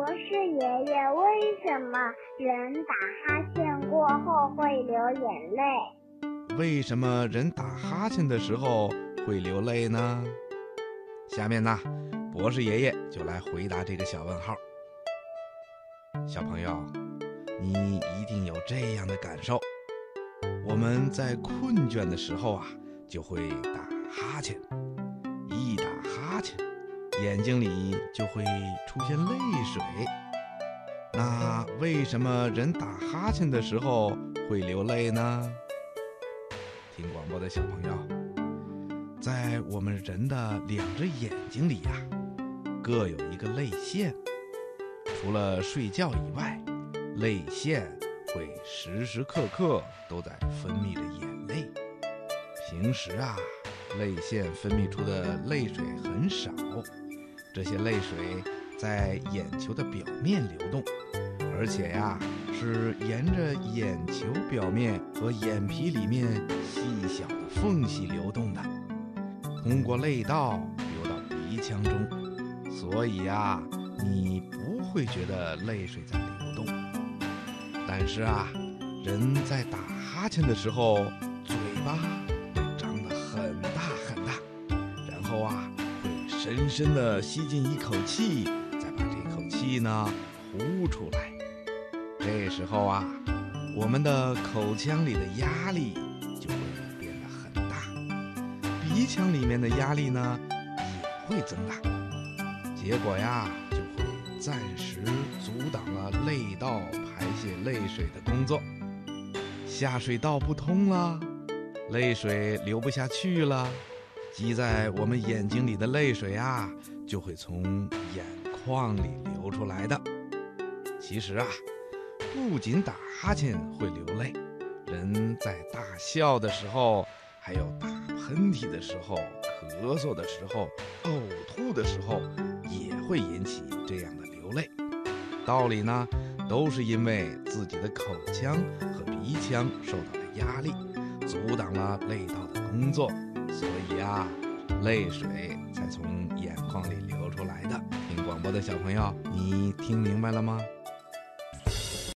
博士爷爷，为什么人打哈欠过后会流眼泪？为什么人打哈欠的时候会流泪呢？下面呢，博士爷爷就来回答这个小问号。小朋友，你一定有这样的感受：我们在困倦的时候啊，就会打哈欠，一打哈欠。眼睛里就会出现泪水。那为什么人打哈欠的时候会流泪呢？听广播的小朋友，在我们人的两只眼睛里呀，各有一个泪腺。除了睡觉以外，泪腺会时时刻刻都在分泌着眼泪。平时啊，泪腺分泌出的泪水很少。这些泪水在眼球的表面流动，而且呀，是沿着眼球表面和眼皮里面细小的缝隙流动的，通过泪道流到鼻腔中。所以呀，你不会觉得泪水在流动。但是啊，人在打哈欠的时候，嘴巴会张得很大很大，然后啊。深深地吸进一口气，再把这口气呢呼出来。这时候啊，我们的口腔里的压力就会变得很大，鼻腔里面的压力呢也会增大。结果呀，就会暂时阻挡了泪道排泄泪水的工作，下水道不通了，泪水流不下去了。积在我们眼睛里的泪水啊，就会从眼眶里流出来的。其实啊，不仅打哈欠会流泪，人在大笑的时候，还有打喷嚏的时候、咳嗽的时候、呕吐的时候，也会引起这样的流泪。道理呢，都是因为自己的口腔和鼻腔受到了压力，阻挡了泪道的工作。所以啊，泪水才从眼眶里流出来的。听广播的小朋友，你听明白了吗？